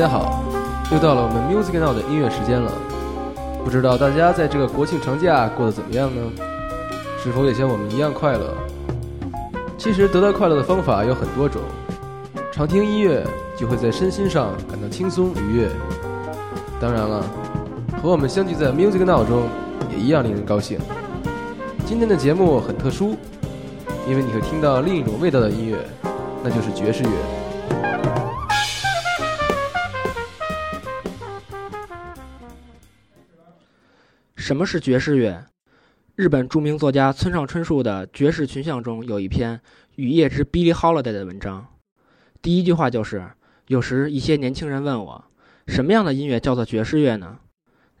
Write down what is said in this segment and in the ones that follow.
大家好，又到了我们 Music Now 的音乐时间了。不知道大家在这个国庆长假过得怎么样呢？是否也像我们一样快乐？其实得到快乐的方法有很多种，常听音乐就会在身心上感到轻松愉悦。当然了，和我们相聚在 Music Now 中也一样令人高兴。今天的节目很特殊，因为你会听到另一种味道的音乐，那就是爵士乐。什么是爵士乐？日本著名作家村上春树的《爵士群像》中有一篇《雨夜之 Billie Holiday》的文章，第一句话就是：“有时一些年轻人问我，什么样的音乐叫做爵士乐呢？”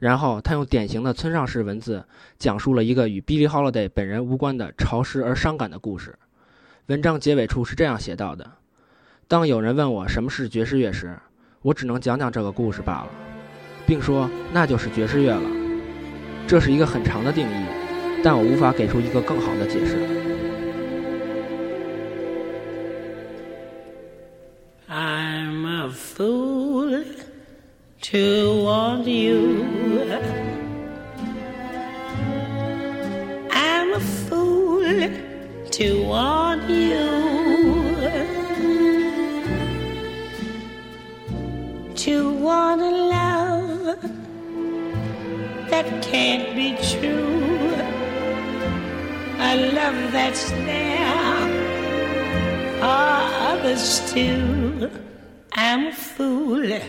然后他用典型的村上式文字讲述了一个与 Billie Holiday 本人无关的潮湿而伤感的故事。文章结尾处是这样写到的：“当有人问我什么是爵士乐时，我只能讲讲这个故事罢了，并说那就是爵士乐了。”这是一个很长的定义，但我无法给出一个更好的解释。I'm a fool to want you. I'm a fool to want you. To want a love that can't be true. A love that's there for others too. I'm a fool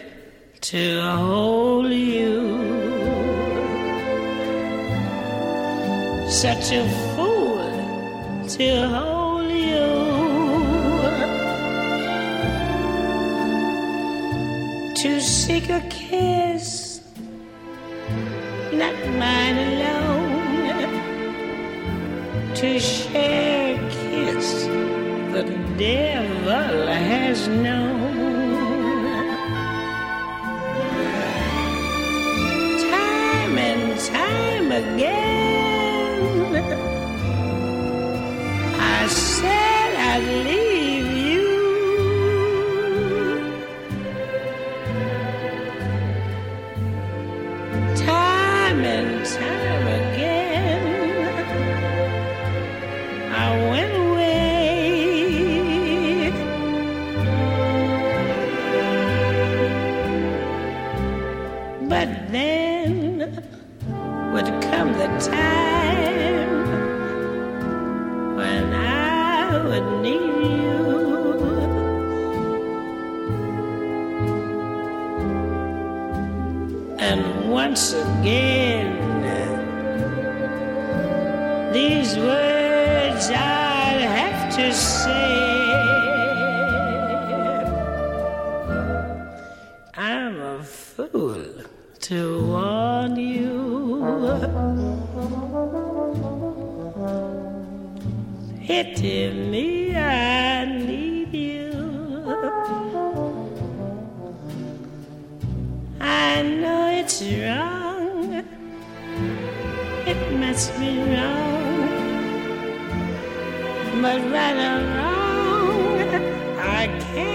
to hold you. Such a fool to hold you. To seek a kiss mine alone. To share a kiss the devil has known. Time and time again, it's wrong. It must be wrong. But right or wrong, I can't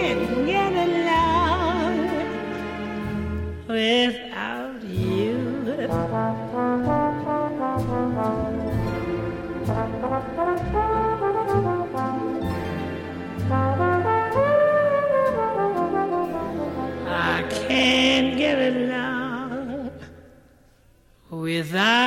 verdade.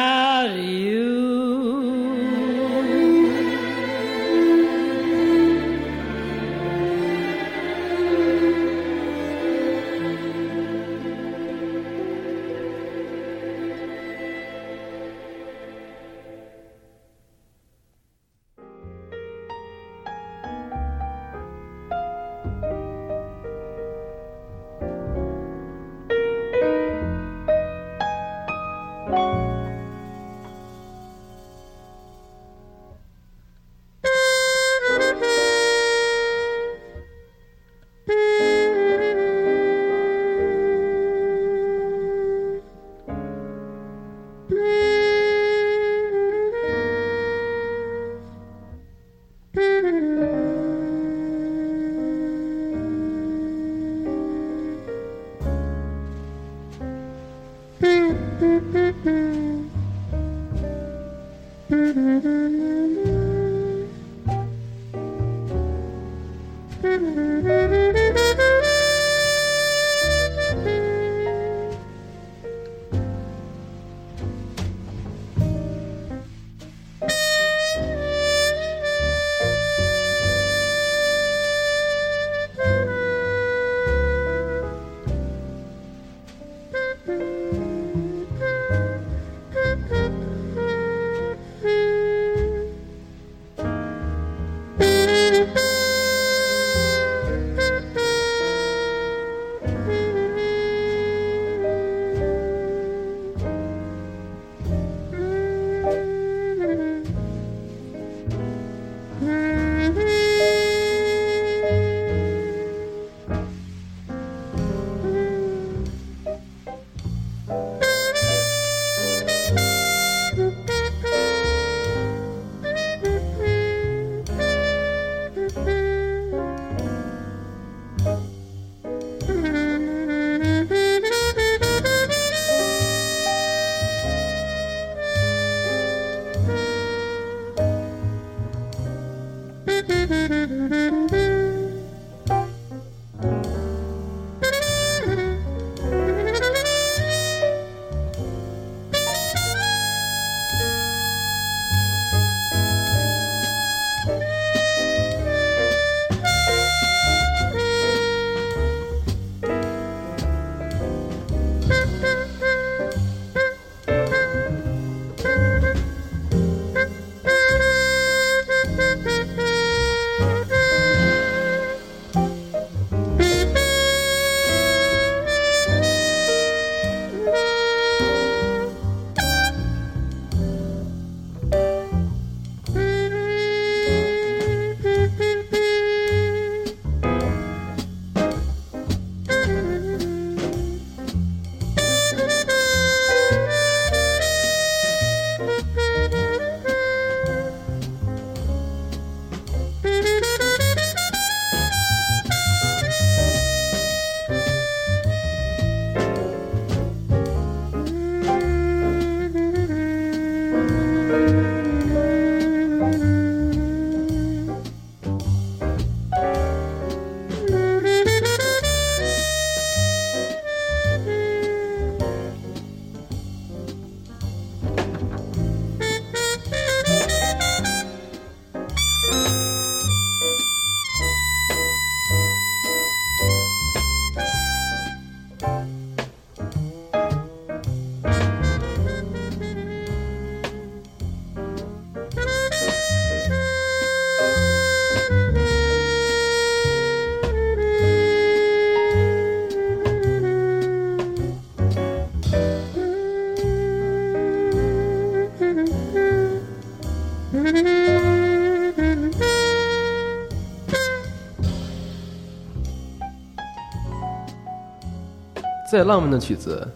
再浪漫的曲子，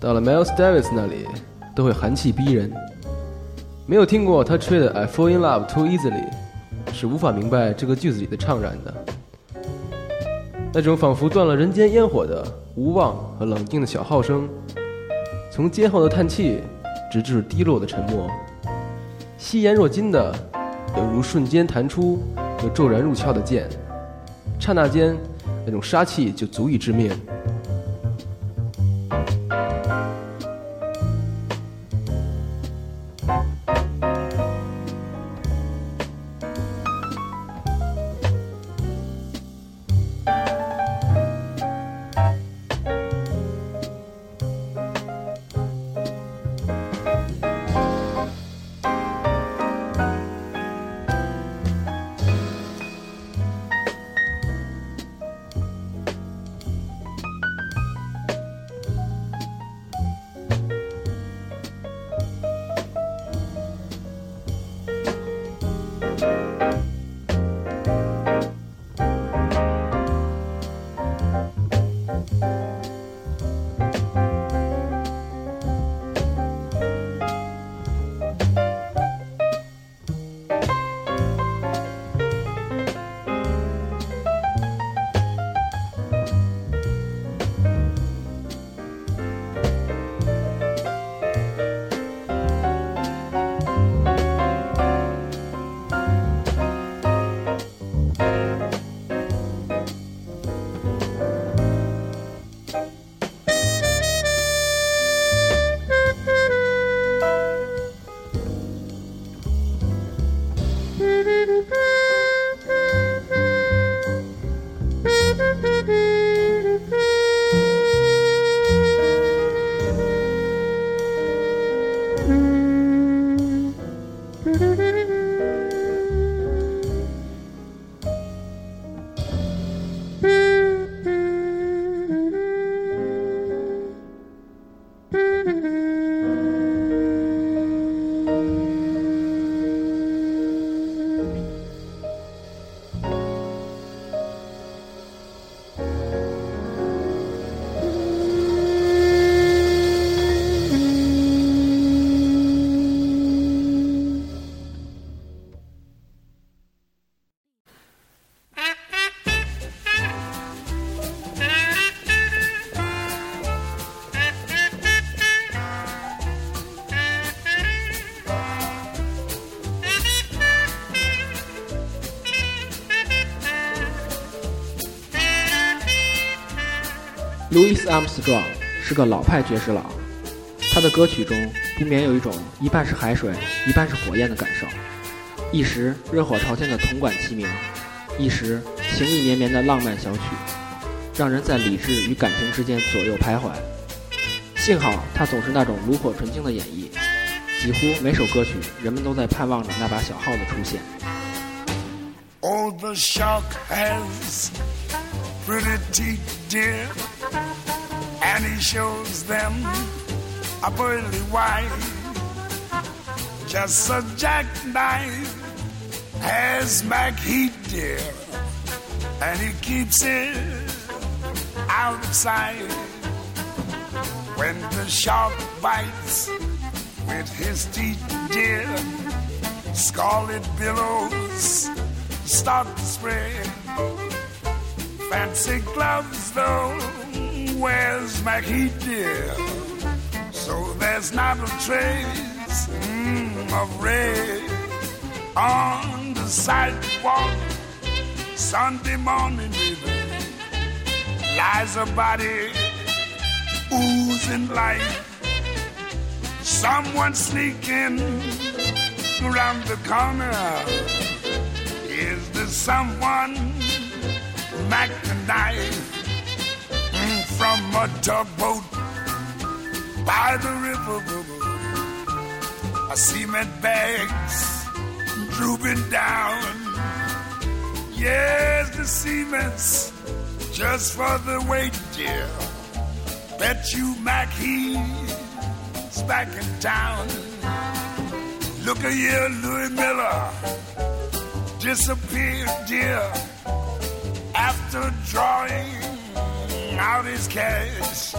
到了 Miles Davis 那里都会寒气逼人。没有听过他吹的《I Fall in Love Too Easily》，是无法明白这个句子里的怅然的。那种仿佛断了人间烟火的无望和冷静的小号声，从尖后的叹气，直至低落的沉默，惜言若金的，犹如瞬间弹出又骤然入鞘的剑，刹那间，那种杀气就足以致命。Louis Armstrong 是个老派爵士佬，他的歌曲中不免有一种一半是海水，一半是火焰的感受，一时热火朝天的铜管齐鸣，一时情意绵绵的浪漫小曲，让人在理智与感情之间左右徘徊。幸好他总是那种炉火纯青的演绎，几乎每首歌曲人们都在盼望着那把小号的出现。Oh, the shark has pretty teeth, dear, he shows them a pearly white. Just a jackknife has Mac Heat, dear, and he keeps it out of sight. When the shark bites with his teeth, dear, scarlet billows start to spread. Fancy gloves, though, where's Mackie dear? So there's not a trace mm, of red on the sidewalk. Sunday morning, baby, lies a body oozing life. Someone sneaking around the corner. Is there someone Mac the knife from a tugboat by the river? A cement bags drooping down. Yes, the cement's just for the weight, dear. Bet you Mac back in town. Look at here, Louis Miller disappeared, dear, after drawing out his cash.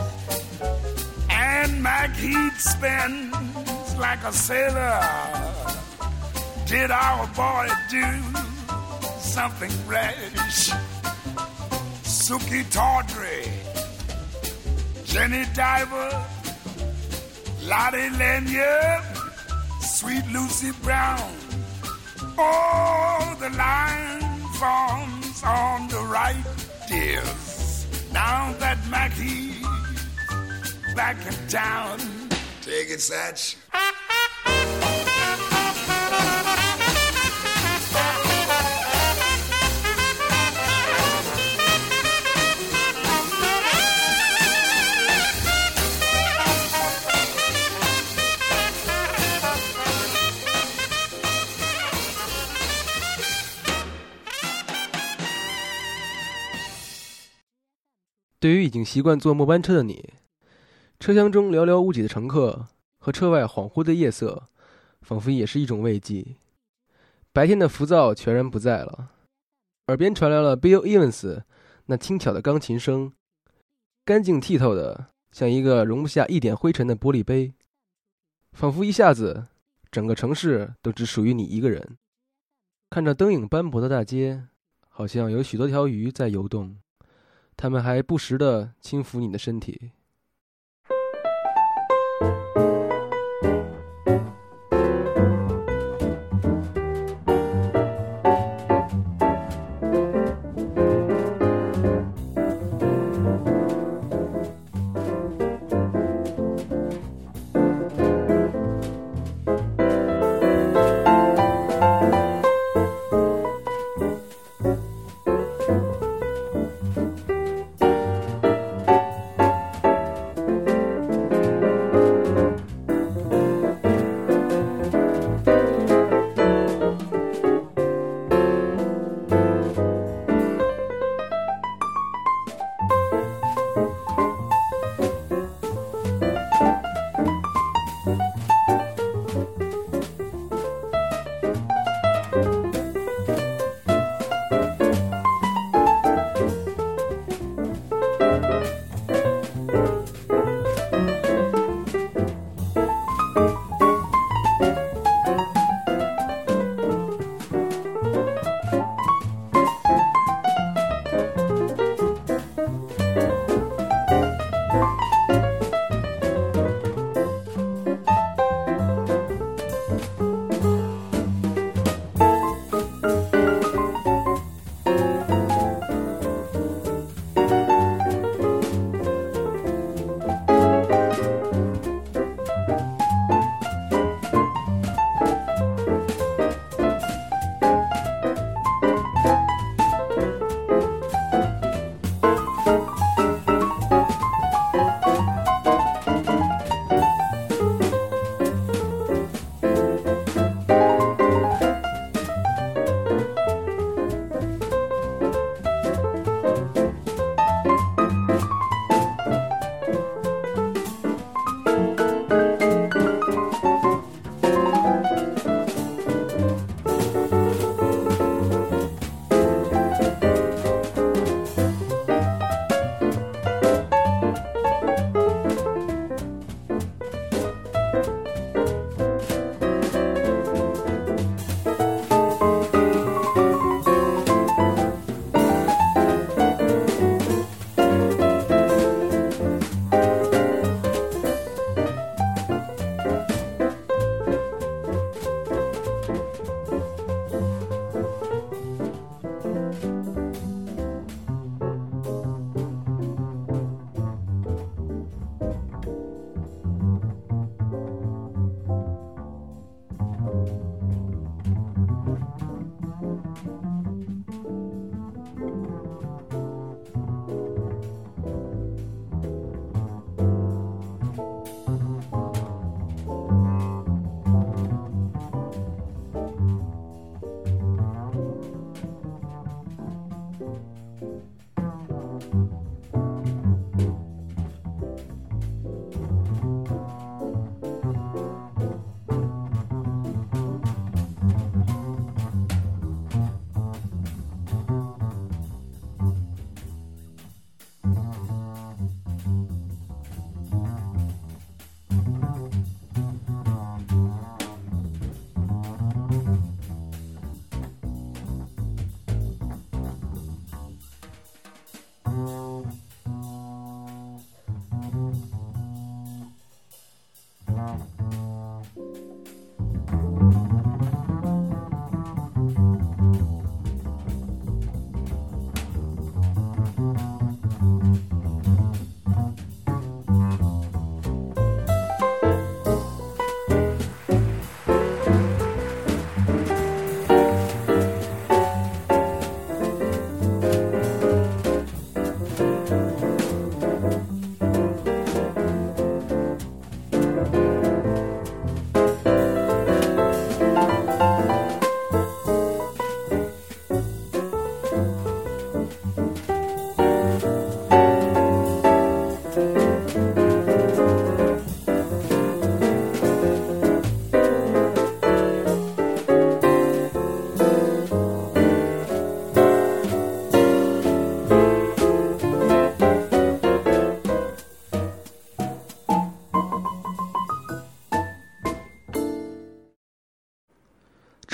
And Mac Heat spends like a sailor. Did our boy do something rash? Suki Tawdry, Jenny Diver, Lottie Lanyard, Sweet Lucy Brown. Oh, the line forms on the right, dears. Now that Mackie's back in town. Take it, Satch. 对于已经习惯坐末班车的你，车厢中寥寥无几的乘客和车外恍惚的夜色，仿佛也是一种慰藉。白天的浮躁全然不在了，耳边传来了 Bill Evans 那轻巧的钢琴声，干净剔透的，像一个容不下一点灰尘的玻璃杯，仿佛一下子整个城市都只属于你一个人。看着灯影斑驳的大街，好像有许多条鱼在游动。他们还不时地轻抚你的身体。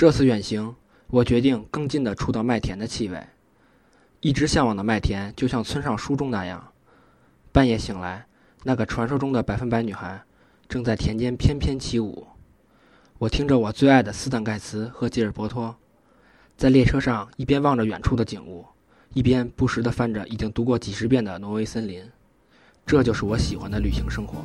这次远行，我决定更近地触到麦田的气味。一直向往的麦田，就像村上书中那样，半夜醒来，那个传说中的百分百女孩正在田间翩翩起舞。我听着我最爱的斯坦盖茨和吉尔伯托，在列车上一边望着远处的景物，一边不时地翻着已经读过几十遍的《挪威森林》。这就是我喜欢的旅行生活。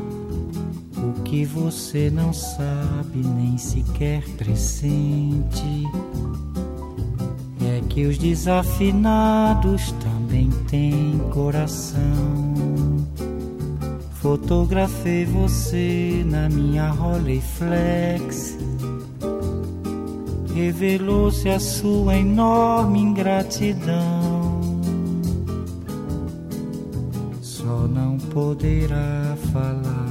Que você não sabe nem sequer pressente é que os desafinados também têm coração. Fotografei você na minha Rolleiflex. Revelou-se a sua enorme ingratidão. Só não poderá falar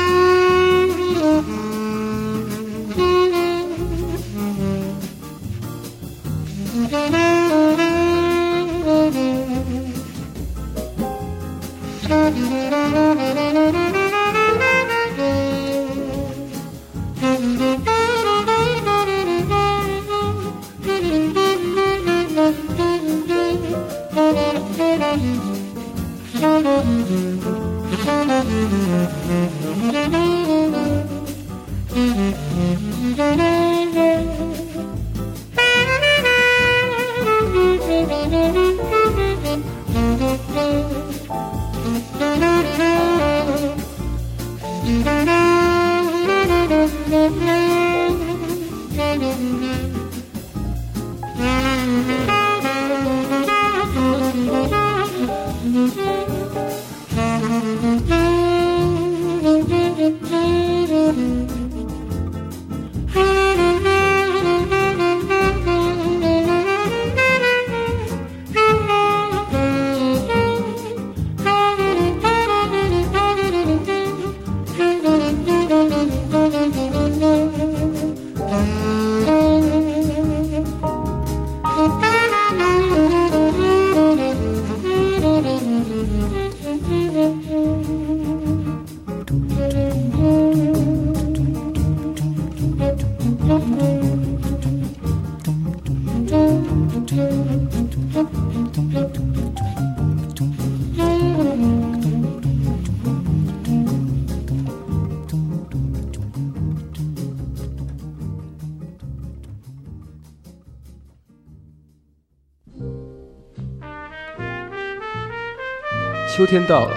秋天到了，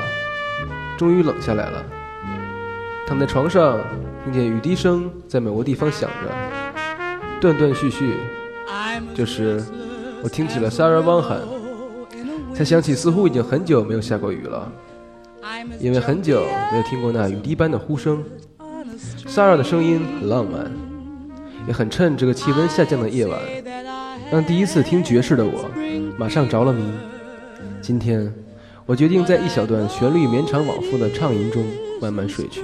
终于冷下来了。躺在床上，听见雨滴声在某个地方响着，断断续续。这时，我听起了 Sarah 汪喊，才想起似乎已经很久没有下过雨了，因为很久没有听过那雨滴般的呼声。Sara 的声音很浪漫，也很趁这个气温下降的夜晚，让第一次听爵士的我马上着了迷。今天，我决定在一小段旋律绵长往复的畅吟中慢慢睡去。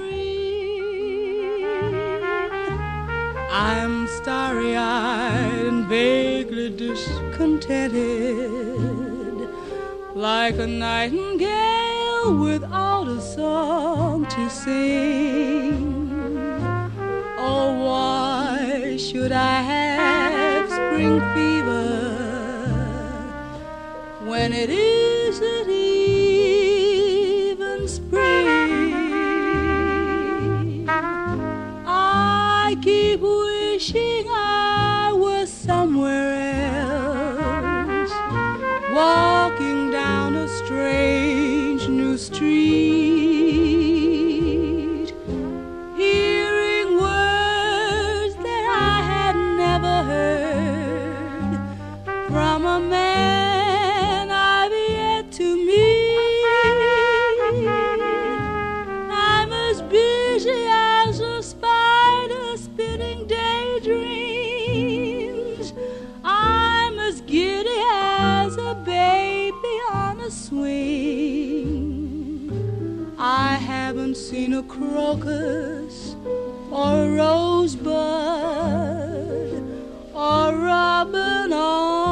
I'm starry eyed and vaguely discontented, like a nightingale without a song to sing. Oh, why should I have spring fever when it is? 心啊。Crocus or rosebud or robin on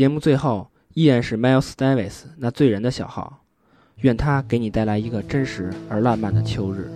节目最后依然是 Miles Davis 那醉人的小号，愿他给你带来一个真实而浪漫的秋日。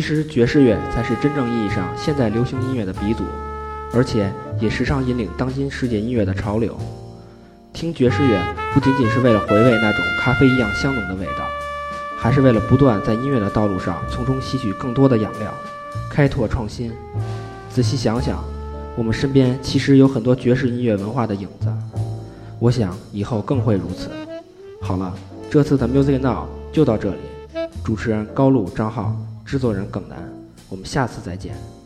其实爵士乐才是真正意义上现代流行音乐的鼻祖，而且也时常引领当今世界音乐的潮流。听爵士乐不仅仅是为了回味那种咖啡一样香浓的味道，还是为了不断在音乐的道路上从中吸取更多的养料，开拓创新。仔细想想，我们身边其实有很多爵士音乐文化的影子，我想以后更会如此。好了，这次的 Music Now 就到这里，主持人高露、张浩，制作人耿楠。我们下次再见。